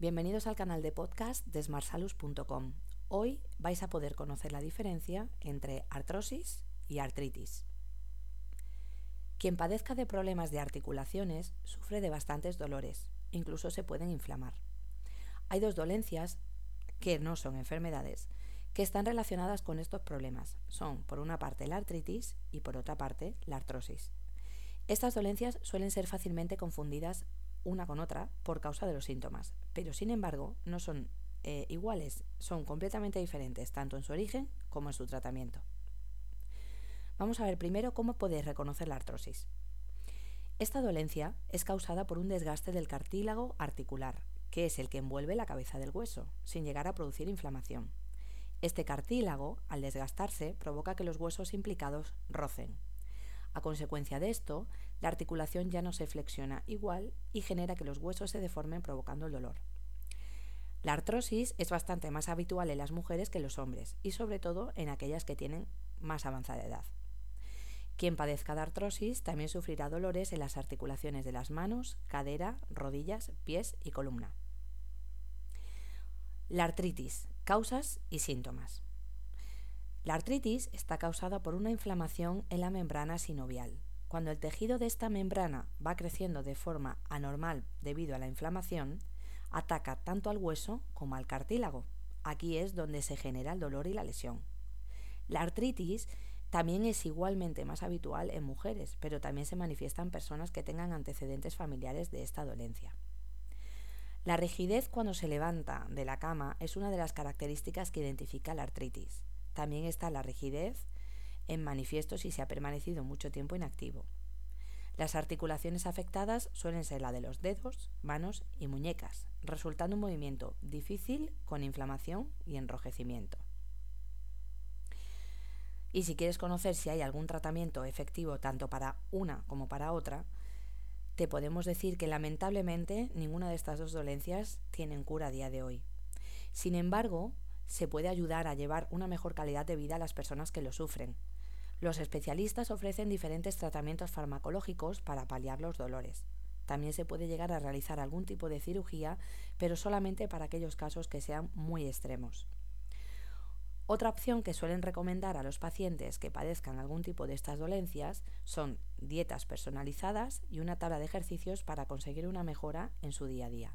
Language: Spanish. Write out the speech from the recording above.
Bienvenidos al canal de podcast de smartsalus.com. Hoy vais a poder conocer la diferencia entre artrosis y artritis. Quien padezca de problemas de articulaciones sufre de bastantes dolores, incluso se pueden inflamar. Hay dos dolencias, que no son enfermedades, que están relacionadas con estos problemas. Son, por una parte, la artritis y por otra parte, la artrosis. Estas dolencias suelen ser fácilmente confundidas una con otra por causa de los síntomas, pero sin embargo no son eh, iguales, son completamente diferentes tanto en su origen como en su tratamiento. Vamos a ver primero cómo podéis reconocer la artrosis. Esta dolencia es causada por un desgaste del cartílago articular, que es el que envuelve la cabeza del hueso, sin llegar a producir inflamación. Este cartílago, al desgastarse, provoca que los huesos implicados rocen. A consecuencia de esto, la articulación ya no se flexiona igual y genera que los huesos se deformen provocando el dolor. La artrosis es bastante más habitual en las mujeres que en los hombres y sobre todo en aquellas que tienen más avanzada edad. Quien padezca de artrosis también sufrirá dolores en las articulaciones de las manos, cadera, rodillas, pies y columna. La artritis, causas y síntomas. La artritis está causada por una inflamación en la membrana sinovial, cuando el tejido de esta membrana va creciendo de forma anormal debido a la inflamación, ataca tanto al hueso como al cartílago. Aquí es donde se genera el dolor y la lesión. La artritis también es igualmente más habitual en mujeres, pero también se manifiesta en personas que tengan antecedentes familiares de esta dolencia. La rigidez cuando se levanta de la cama es una de las características que identifica la artritis. También está la rigidez en manifiesto si se ha permanecido mucho tiempo inactivo. Las articulaciones afectadas suelen ser la de los dedos, manos y muñecas, resultando un movimiento difícil con inflamación y enrojecimiento. Y si quieres conocer si hay algún tratamiento efectivo tanto para una como para otra, te podemos decir que lamentablemente ninguna de estas dos dolencias tienen cura a día de hoy. Sin embargo, se puede ayudar a llevar una mejor calidad de vida a las personas que lo sufren, los especialistas ofrecen diferentes tratamientos farmacológicos para paliar los dolores. También se puede llegar a realizar algún tipo de cirugía, pero solamente para aquellos casos que sean muy extremos. Otra opción que suelen recomendar a los pacientes que padezcan algún tipo de estas dolencias son dietas personalizadas y una tabla de ejercicios para conseguir una mejora en su día a día.